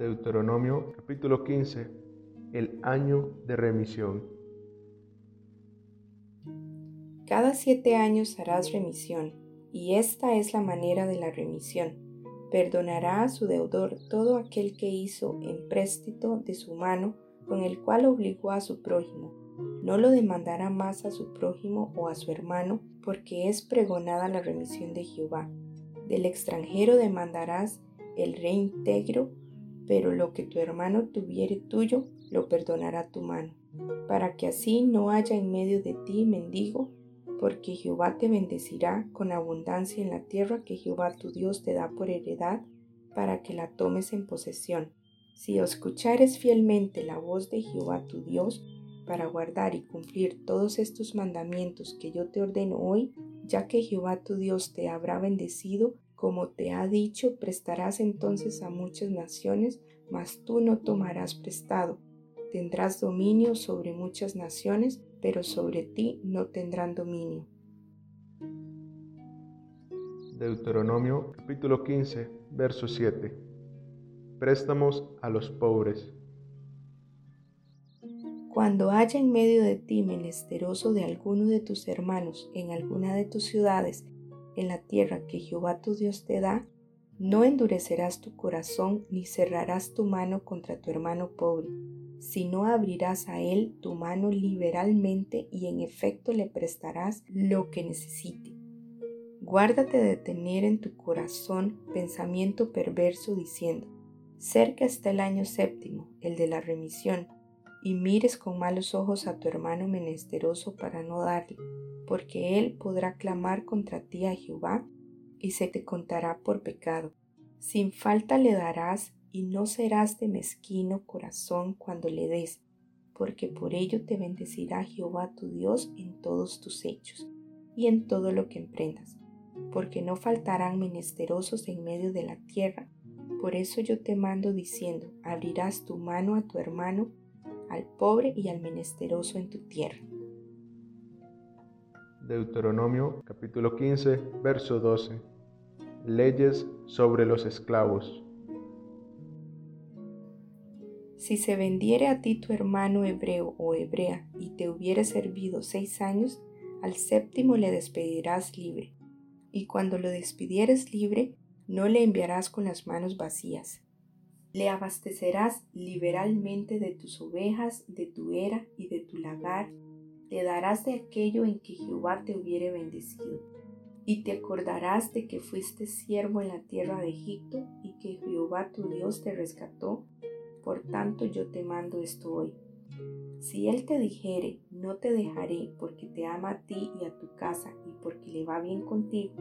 Deuteronomio capítulo 15, el año de remisión. Cada siete años harás remisión, y esta es la manera de la remisión. Perdonará a su deudor todo aquel que hizo empréstito de su mano con el cual obligó a su prójimo. No lo demandará más a su prójimo o a su hermano, porque es pregonada la remisión de Jehová. Del extranjero demandarás el reintegro pero lo que tu hermano tuviere tuyo, lo perdonará tu mano, para que así no haya en medio de ti mendigo, porque Jehová te bendecirá con abundancia en la tierra que Jehová tu Dios te da por heredad, para que la tomes en posesión. Si escuchares fielmente la voz de Jehová tu Dios, para guardar y cumplir todos estos mandamientos que yo te ordeno hoy, ya que Jehová tu Dios te habrá bendecido como te ha dicho, prestarás entonces a muchas naciones, mas tú no tomarás prestado. Tendrás dominio sobre muchas naciones, pero sobre ti no tendrán dominio. Deuteronomio capítulo 15, verso 7. Préstamos a los pobres. Cuando haya en medio de ti menesteroso de alguno de tus hermanos en alguna de tus ciudades, en la tierra que Jehová tu Dios te da, no endurecerás tu corazón ni cerrarás tu mano contra tu hermano pobre, sino abrirás a él tu mano liberalmente y en efecto le prestarás lo que necesite. Guárdate de tener en tu corazón pensamiento perverso diciendo, cerca está el año séptimo, el de la remisión, y mires con malos ojos a tu hermano menesteroso para no darle porque él podrá clamar contra ti a Jehová y se te contará por pecado. Sin falta le darás y no serás de mezquino corazón cuando le des, porque por ello te bendecirá Jehová tu Dios en todos tus hechos y en todo lo que emprendas, porque no faltarán menesterosos en medio de la tierra. Por eso yo te mando diciendo, abrirás tu mano a tu hermano, al pobre y al menesteroso en tu tierra. Deuteronomio capítulo 15, verso 12. Leyes sobre los esclavos. Si se vendiere a ti tu hermano hebreo o hebrea y te hubiere servido seis años, al séptimo le despedirás libre. Y cuando lo despidieres libre, no le enviarás con las manos vacías. Le abastecerás liberalmente de tus ovejas, de tu era y de tu lagar, le darás de aquello en que Jehová te hubiere bendecido. Y te acordarás de que fuiste siervo en la tierra de Egipto y que Jehová tu Dios te rescató. Por tanto yo te mando esto hoy. Si él te dijere, no te dejaré porque te ama a ti y a tu casa y porque le va bien contigo,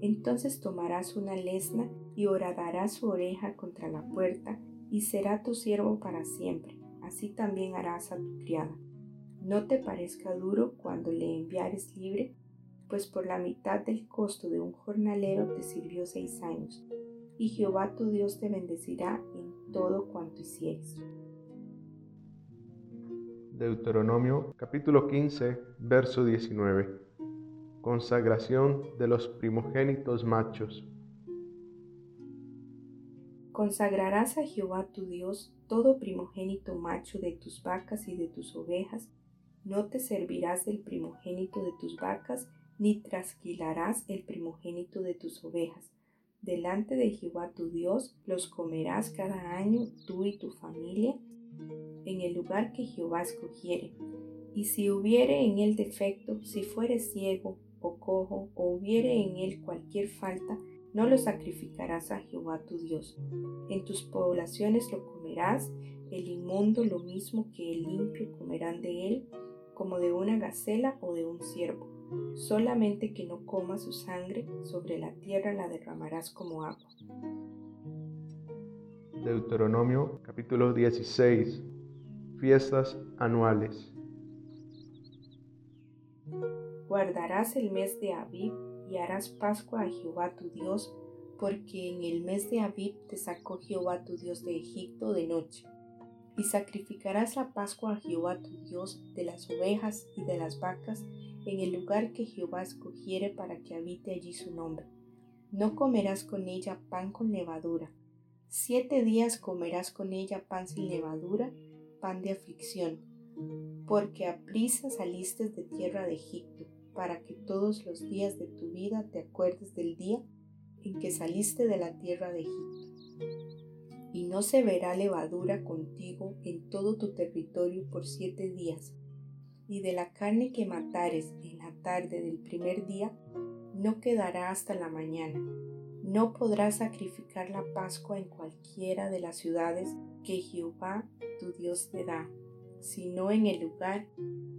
entonces tomarás una lesna y horadarás su oreja contra la puerta y será tu siervo para siempre. Así también harás a tu criada no te parezca duro cuando le enviares libre, pues por la mitad del costo de un jornalero te sirvió seis años, y Jehová tu Dios te bendecirá en todo cuanto hicieres. Deuteronomio capítulo 15, verso 19. Consagración de los primogénitos machos. Consagrarás a Jehová tu Dios todo primogénito macho de tus vacas y de tus ovejas, no te servirás del primogénito de tus vacas, ni trasquilarás el primogénito de tus ovejas. Delante de Jehová tu Dios los comerás cada año tú y tu familia en el lugar que Jehová escogiere. Y si hubiere en él defecto, si fuere ciego o cojo, o hubiere en él cualquier falta, no lo sacrificarás a Jehová tu Dios. En tus poblaciones lo comerás, el inmundo lo mismo que el limpio comerán de él, como de una gacela o de un ciervo. Solamente que no coma su sangre, sobre la tierra la derramarás como agua. Deuteronomio capítulo 16. Fiestas anuales. Guardarás el mes de Abib y harás Pascua a Jehová tu Dios, porque en el mes de Abib te sacó Jehová tu Dios de Egipto de noche y sacrificarás la Pascua a Jehová tu Dios de las ovejas y de las vacas en el lugar que Jehová escogiere para que habite allí su nombre. No comerás con ella pan con levadura, Siete días comerás con ella pan sin levadura, pan de aflicción, porque a prisa saliste de tierra de Egipto, para que todos los días de tu vida te acuerdes del día en que saliste de la tierra de Egipto. Y no se verá levadura contigo en todo tu territorio por siete días, y de la carne que matares en la tarde del primer día, no quedará hasta la mañana. No podrás sacrificar la Pascua en cualquiera de las ciudades que Jehová tu Dios te da, sino en el lugar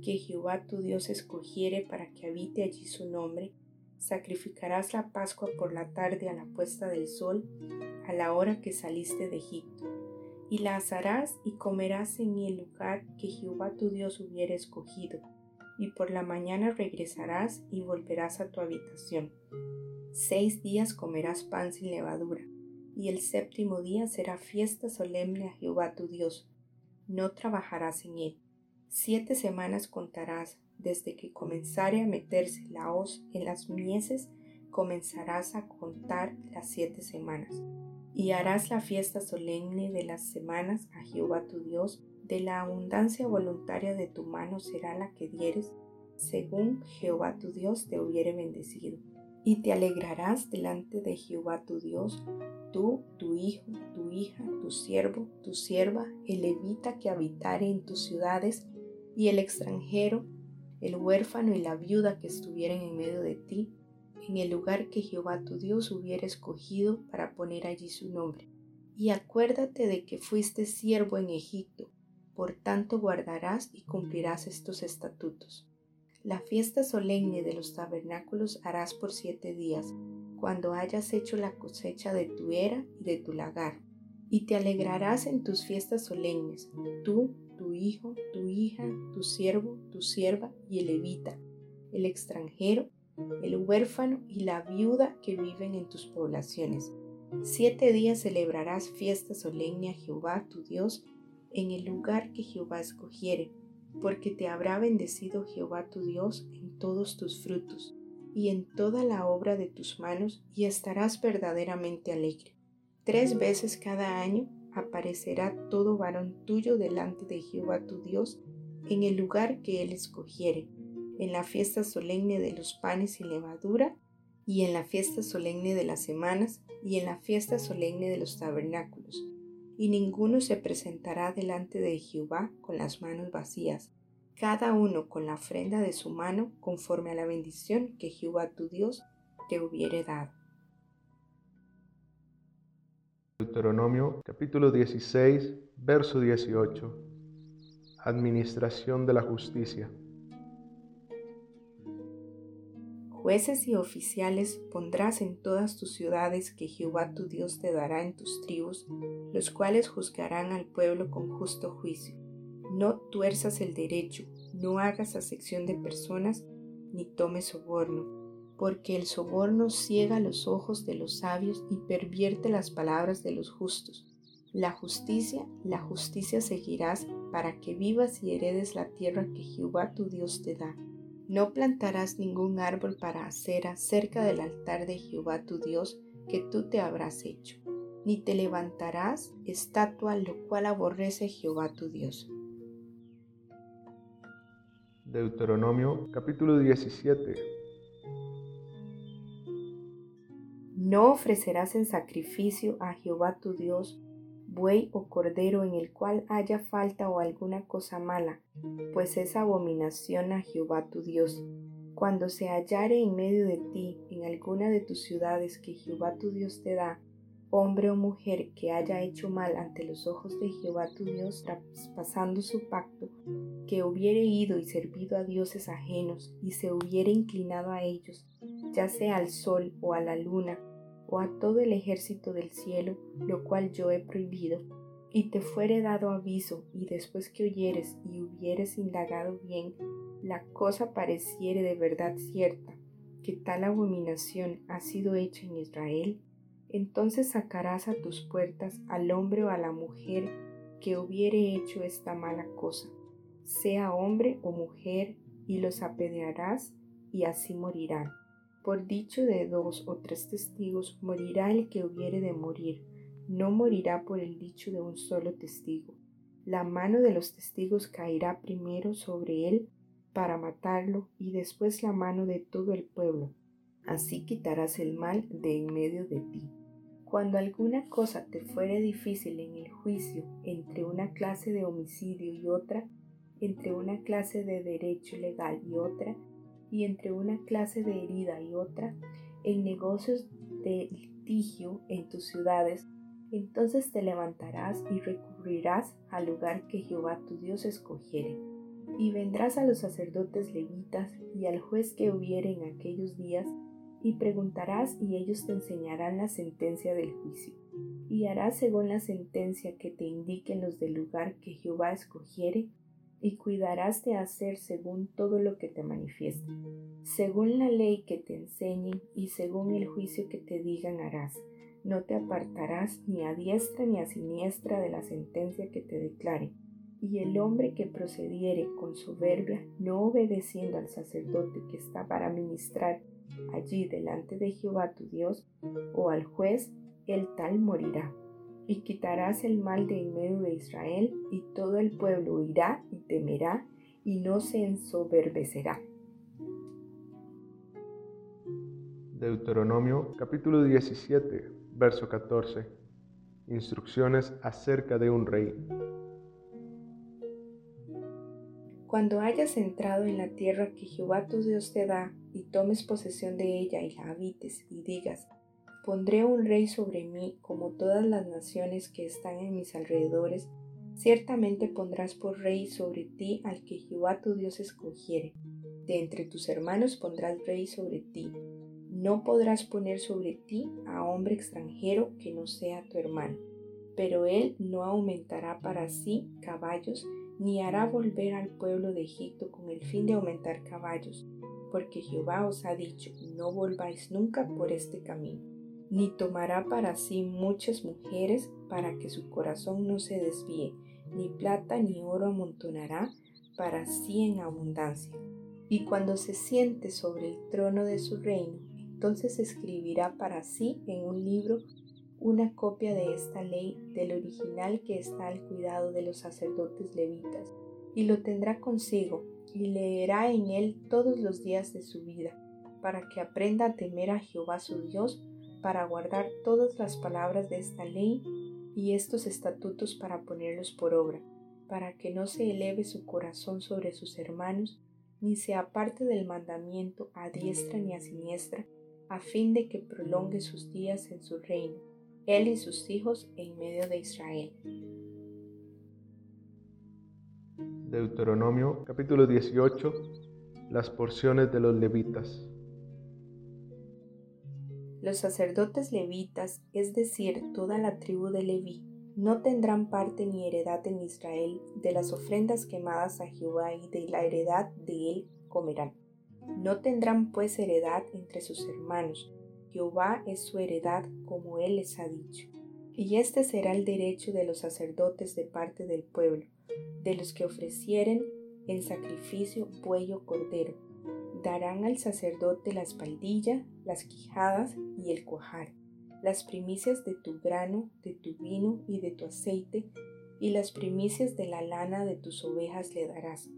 que Jehová tu Dios escogiere para que habite allí su nombre. Sacrificarás la Pascua por la tarde a la puesta del sol, a la hora que saliste de Egipto y la asarás y comerás en el lugar que Jehová tu Dios hubiera escogido, y por la mañana regresarás y volverás a tu habitación. Seis días comerás pan sin levadura, y el séptimo día será fiesta solemne a Jehová tu Dios. No trabajarás en él. Siete semanas contarás desde que comenzare a meterse la hoz en las mieses, comenzarás a contar las siete semanas y harás la fiesta solemne de las semanas a Jehová tu Dios, de la abundancia voluntaria de tu mano será la que dieres, según Jehová tu Dios te hubiere bendecido. Y te alegrarás delante de Jehová tu Dios, tú, tu hijo, tu hija, tu siervo, tu sierva, el levita que habitare en tus ciudades, y el extranjero, el huérfano y la viuda que estuvieren en medio de ti, en el lugar que Jehová tu Dios hubiera escogido para poner allí su nombre. Y acuérdate de que fuiste siervo en Egipto, por tanto guardarás y cumplirás estos estatutos. La fiesta solemne de los tabernáculos harás por siete días, cuando hayas hecho la cosecha de tu era y de tu lagar. Y te alegrarás en tus fiestas solemnes, tú, tu hijo, tu hija, tu siervo, tu sierva y el levita, el extranjero el huérfano y la viuda que viven en tus poblaciones. Siete días celebrarás fiesta solemne a Jehová tu Dios en el lugar que Jehová escogiere, porque te habrá bendecido Jehová tu Dios en todos tus frutos y en toda la obra de tus manos, y estarás verdaderamente alegre. Tres veces cada año aparecerá todo varón tuyo delante de Jehová tu Dios en el lugar que él escogiere en la fiesta solemne de los panes y levadura, y en la fiesta solemne de las semanas, y en la fiesta solemne de los tabernáculos. Y ninguno se presentará delante de Jehová con las manos vacías, cada uno con la ofrenda de su mano conforme a la bendición que Jehová tu Dios te hubiere dado. Deuteronomio capítulo 16, verso 18. Administración de la justicia. Jueces y oficiales pondrás en todas tus ciudades que Jehová tu Dios te dará en tus tribus, los cuales juzgarán al pueblo con justo juicio. No tuerzas el derecho, no hagas acepción de personas, ni tomes soborno, porque el soborno ciega los ojos de los sabios y pervierte las palabras de los justos. La justicia, la justicia seguirás para que vivas y heredes la tierra que Jehová tu Dios te da no plantarás ningún árbol para acera cerca del altar de Jehová tu Dios que tú te habrás hecho, ni te levantarás estatua lo cual aborrece Jehová tu Dios. Deuteronomio capítulo 17 No ofrecerás en sacrificio a Jehová tu Dios buey o cordero en el cual haya falta o alguna cosa mala, pues es abominación a Jehová tu Dios. Cuando se hallare en medio de ti, en alguna de tus ciudades que Jehová tu Dios te da, hombre o mujer que haya hecho mal ante los ojos de Jehová tu Dios, traspasando su pacto, que hubiere ido y servido a dioses ajenos y se hubiere inclinado a ellos, ya sea al sol o a la luna, o a todo el ejército del cielo, lo cual yo he prohibido, y te fuere dado aviso, y después que oyeres y hubieres indagado bien, la cosa pareciere de verdad cierta, que tal abominación ha sido hecha en Israel, entonces sacarás a tus puertas al hombre o a la mujer que hubiere hecho esta mala cosa, sea hombre o mujer, y los apedrearás, y así morirán. Por dicho de dos o tres testigos morirá el que hubiere de morir. no morirá por el dicho de un solo testigo. La mano de los testigos caerá primero sobre él para matarlo y después la mano de todo el pueblo. Así quitarás el mal de en medio de ti. Cuando alguna cosa te fuere difícil en el juicio entre una clase de homicidio y otra, entre una clase de derecho legal y otra, y entre una clase de herida y otra, en negocios de litigio en tus ciudades, entonces te levantarás y recurrirás al lugar que Jehová tu Dios escogiere. Y vendrás a los sacerdotes levitas y al juez que hubiere en aquellos días, y preguntarás y ellos te enseñarán la sentencia del juicio. Y harás según la sentencia que te indiquen los del lugar que Jehová escogiere, y cuidarás de hacer según todo lo que te manifieste, según la ley que te enseñen y según el juicio que te digan harás. No te apartarás ni a diestra ni a siniestra de la sentencia que te declare. Y el hombre que procediere con soberbia, no obedeciendo al sacerdote que está para ministrar allí delante de Jehová tu Dios, o al juez, el tal morirá y quitarás el mal de en medio de Israel, y todo el pueblo oirá y temerá, y no se ensoberbecerá. Deuteronomio capítulo 17, verso 14. Instrucciones acerca de un rey. Cuando hayas entrado en la tierra que Jehová tu Dios te da, y tomes posesión de ella y la habites, y digas, Pondré un rey sobre mí como todas las naciones que están en mis alrededores. Ciertamente pondrás por rey sobre ti al que Jehová tu Dios escogiere. De entre tus hermanos pondrás rey sobre ti. No podrás poner sobre ti a hombre extranjero que no sea tu hermano. Pero él no aumentará para sí caballos, ni hará volver al pueblo de Egipto con el fin de aumentar caballos, porque Jehová os ha dicho, no volváis nunca por este camino ni tomará para sí muchas mujeres para que su corazón no se desvíe, ni plata ni oro amontonará para sí en abundancia. Y cuando se siente sobre el trono de su reino, entonces escribirá para sí en un libro una copia de esta ley del original que está al cuidado de los sacerdotes levitas, y lo tendrá consigo, y leerá en él todos los días de su vida, para que aprenda a temer a Jehová su Dios, para guardar todas las palabras de esta ley y estos estatutos para ponerlos por obra, para que no se eleve su corazón sobre sus hermanos, ni se aparte del mandamiento a diestra ni a siniestra, a fin de que prolongue sus días en su reino, él y sus hijos en medio de Israel. Deuteronomio capítulo 18 Las porciones de los levitas los sacerdotes levitas, es decir, toda la tribu de Leví, no tendrán parte ni heredad en Israel de las ofrendas quemadas a Jehová y de la heredad de él comerán. No tendrán pues heredad entre sus hermanos. Jehová es su heredad como él les ha dicho. Y este será el derecho de los sacerdotes de parte del pueblo, de los que ofrecieren en sacrificio buey o cordero, darán al sacerdote la espaldilla, las quijadas y el cuajar, las primicias de tu grano, de tu vino y de tu aceite, y las primicias de la lana de tus ovejas le darás.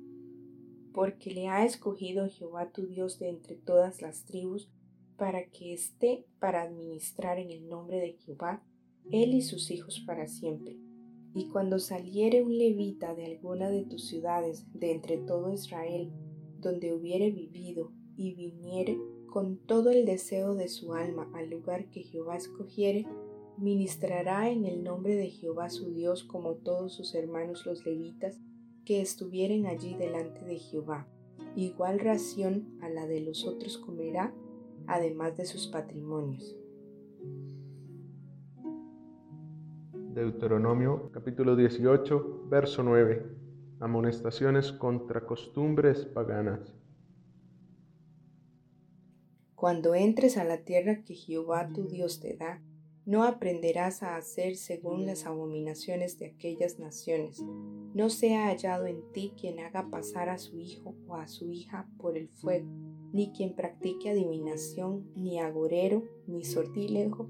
Porque le ha escogido Jehová tu Dios de entre todas las tribus, para que esté para administrar en el nombre de Jehová, él y sus hijos para siempre. Y cuando saliere un levita de alguna de tus ciudades de entre todo Israel, donde hubiere vivido y viniere con todo el deseo de su alma al lugar que Jehová escogiere, ministrará en el nombre de Jehová su Dios como todos sus hermanos los levitas que estuvieren allí delante de Jehová. Igual ración a la de los otros comerá, además de sus patrimonios. Deuteronomio capítulo 18, verso 9 amonestaciones contra costumbres paganas. Cuando entres a la tierra que Jehová tu Dios te da, no aprenderás a hacer según las abominaciones de aquellas naciones. No sea hallado en ti quien haga pasar a su hijo o a su hija por el fuego, ni quien practique adivinación, ni agorero, ni sortilejo,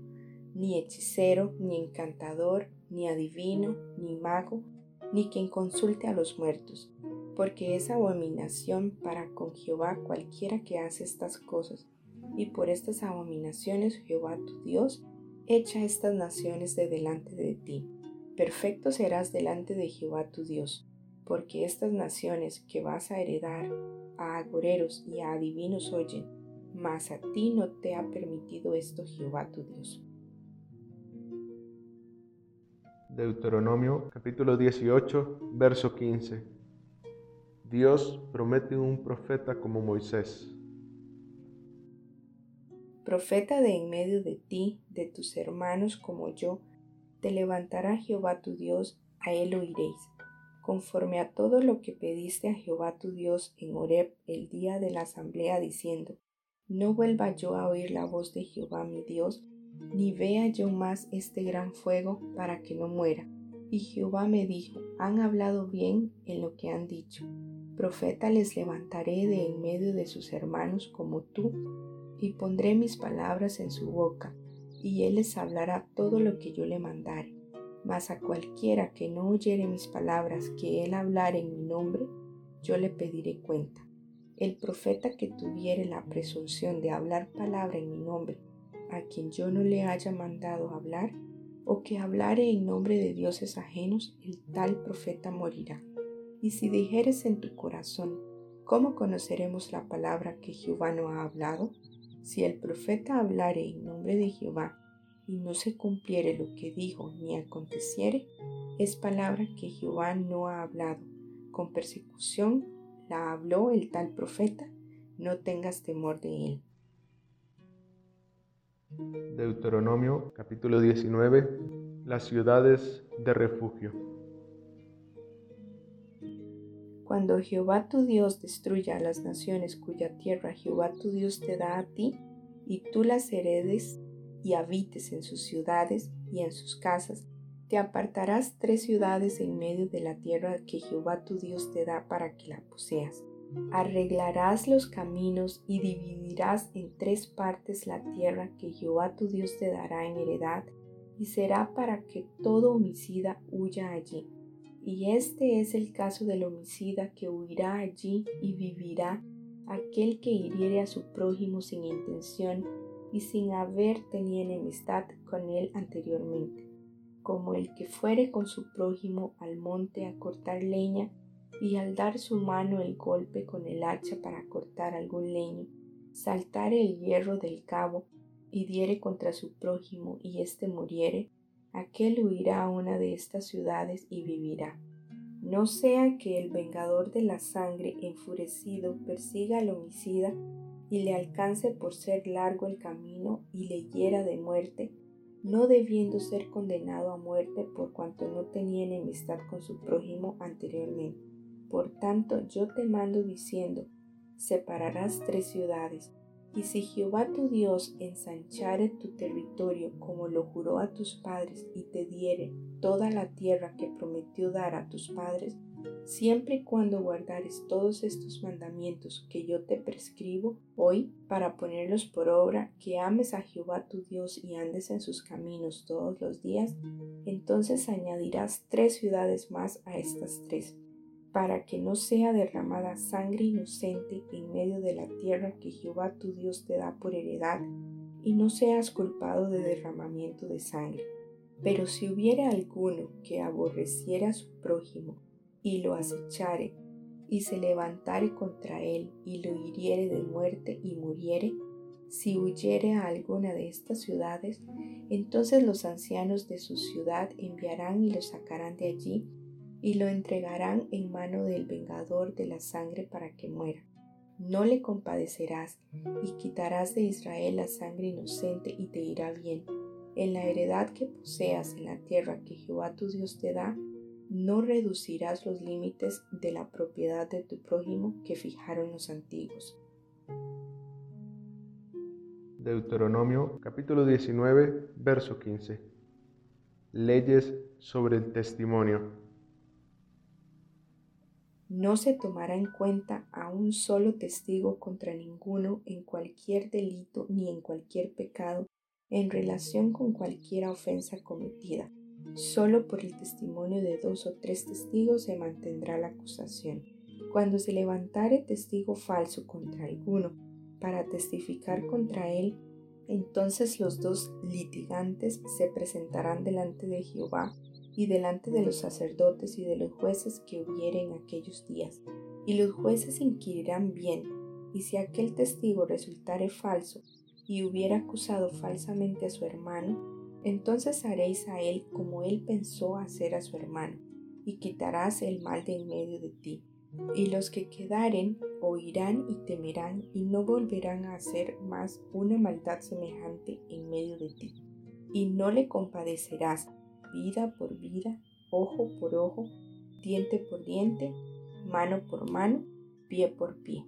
ni hechicero, ni encantador, ni adivino, ni mago, ni quien consulte a los muertos, porque es abominación para con Jehová cualquiera que hace estas cosas, y por estas abominaciones Jehová tu Dios echa estas naciones de delante de ti. Perfecto serás delante de Jehová tu Dios, porque estas naciones que vas a heredar a agoreros y a adivinos oyen, mas a ti no te ha permitido esto Jehová tu Dios. Deuteronomio capítulo 18, verso 15. Dios promete un profeta como Moisés. Profeta de en medio de ti, de tus hermanos como yo, te levantará Jehová tu Dios, a él oiréis, conforme a todo lo que pediste a Jehová tu Dios en Horeb el día de la asamblea, diciendo, no vuelva yo a oír la voz de Jehová mi Dios, ni vea yo más este gran fuego para que no muera. Y Jehová me dijo, han hablado bien en lo que han dicho. Profeta les levantaré de en medio de sus hermanos como tú, y pondré mis palabras en su boca, y él les hablará todo lo que yo le mandare. Mas a cualquiera que no oyere mis palabras que él hablare en mi nombre, yo le pediré cuenta. El profeta que tuviere la presunción de hablar palabra en mi nombre, a quien yo no le haya mandado hablar, o que hablare en nombre de dioses ajenos, el tal profeta morirá. Y si dijeres en tu corazón, ¿cómo conoceremos la palabra que Jehová no ha hablado? Si el profeta hablare en nombre de Jehová y no se cumpliere lo que dijo ni aconteciere, es palabra que Jehová no ha hablado. Con persecución la habló el tal profeta, no tengas temor de él. Deuteronomio capítulo 19, las ciudades de refugio. Cuando Jehová tu Dios destruya a las naciones cuya tierra Jehová tu Dios te da a ti, y tú las heredes y habites en sus ciudades y en sus casas, te apartarás tres ciudades en medio de la tierra que Jehová tu Dios te da para que la poseas Arreglarás los caminos y dividirás en tres partes la tierra que Jehová tu Dios te dará en heredad, y será para que todo homicida huya allí. Y este es el caso del homicida que huirá allí y vivirá, aquel que hiriere a su prójimo sin intención y sin haber tenido enemistad con él anteriormente, como el que fuere con su prójimo al monte a cortar leña y al dar su mano el golpe con el hacha para cortar algún leño, saltare el hierro del cabo y diere contra su prójimo y éste muriere, aquel huirá a una de estas ciudades y vivirá. No sea que el vengador de la sangre enfurecido persiga al homicida y le alcance por ser largo el camino y le hiera de muerte, no debiendo ser condenado a muerte por cuanto no tenía enemistad con su prójimo anteriormente. Por tanto, yo te mando diciendo, separarás tres ciudades, y si Jehová tu Dios ensanchare tu territorio como lo juró a tus padres y te diere toda la tierra que prometió dar a tus padres, siempre y cuando guardares todos estos mandamientos que yo te prescribo hoy para ponerlos por obra, que ames a Jehová tu Dios y andes en sus caminos todos los días, entonces añadirás tres ciudades más a estas tres para que no sea derramada sangre inocente en medio de la tierra que Jehová tu Dios te da por heredad, y no seas culpado de derramamiento de sangre. Pero si hubiere alguno que aborreciera a su prójimo y lo acechare, y se levantare contra él y lo hiriere de muerte y muriere, si huyere a alguna de estas ciudades, entonces los ancianos de su ciudad enviarán y lo sacarán de allí y lo entregarán en mano del vengador de la sangre para que muera. No le compadecerás y quitarás de Israel la sangre inocente y te irá bien. En la heredad que poseas en la tierra que Jehová tu Dios te da, no reducirás los límites de la propiedad de tu prójimo que fijaron los antiguos. Deuteronomio capítulo 19, verso 15. Leyes sobre el testimonio. No se tomará en cuenta a un solo testigo contra ninguno en cualquier delito ni en cualquier pecado en relación con cualquier ofensa cometida. Solo por el testimonio de dos o tres testigos se mantendrá la acusación. Cuando se levantare testigo falso contra alguno para testificar contra él, entonces los dos litigantes se presentarán delante de Jehová y delante de los sacerdotes y de los jueces que hubieren aquellos días. Y los jueces inquirirán bien, y si aquel testigo resultare falso y hubiera acusado falsamente a su hermano, entonces haréis a él como él pensó hacer a su hermano, y quitarás el mal de en medio de ti. Y los que quedaren oirán y temerán y no volverán a hacer más una maldad semejante en medio de ti. Y no le compadecerás vida por vida, ojo por ojo, diente por diente, mano por mano, pie por pie.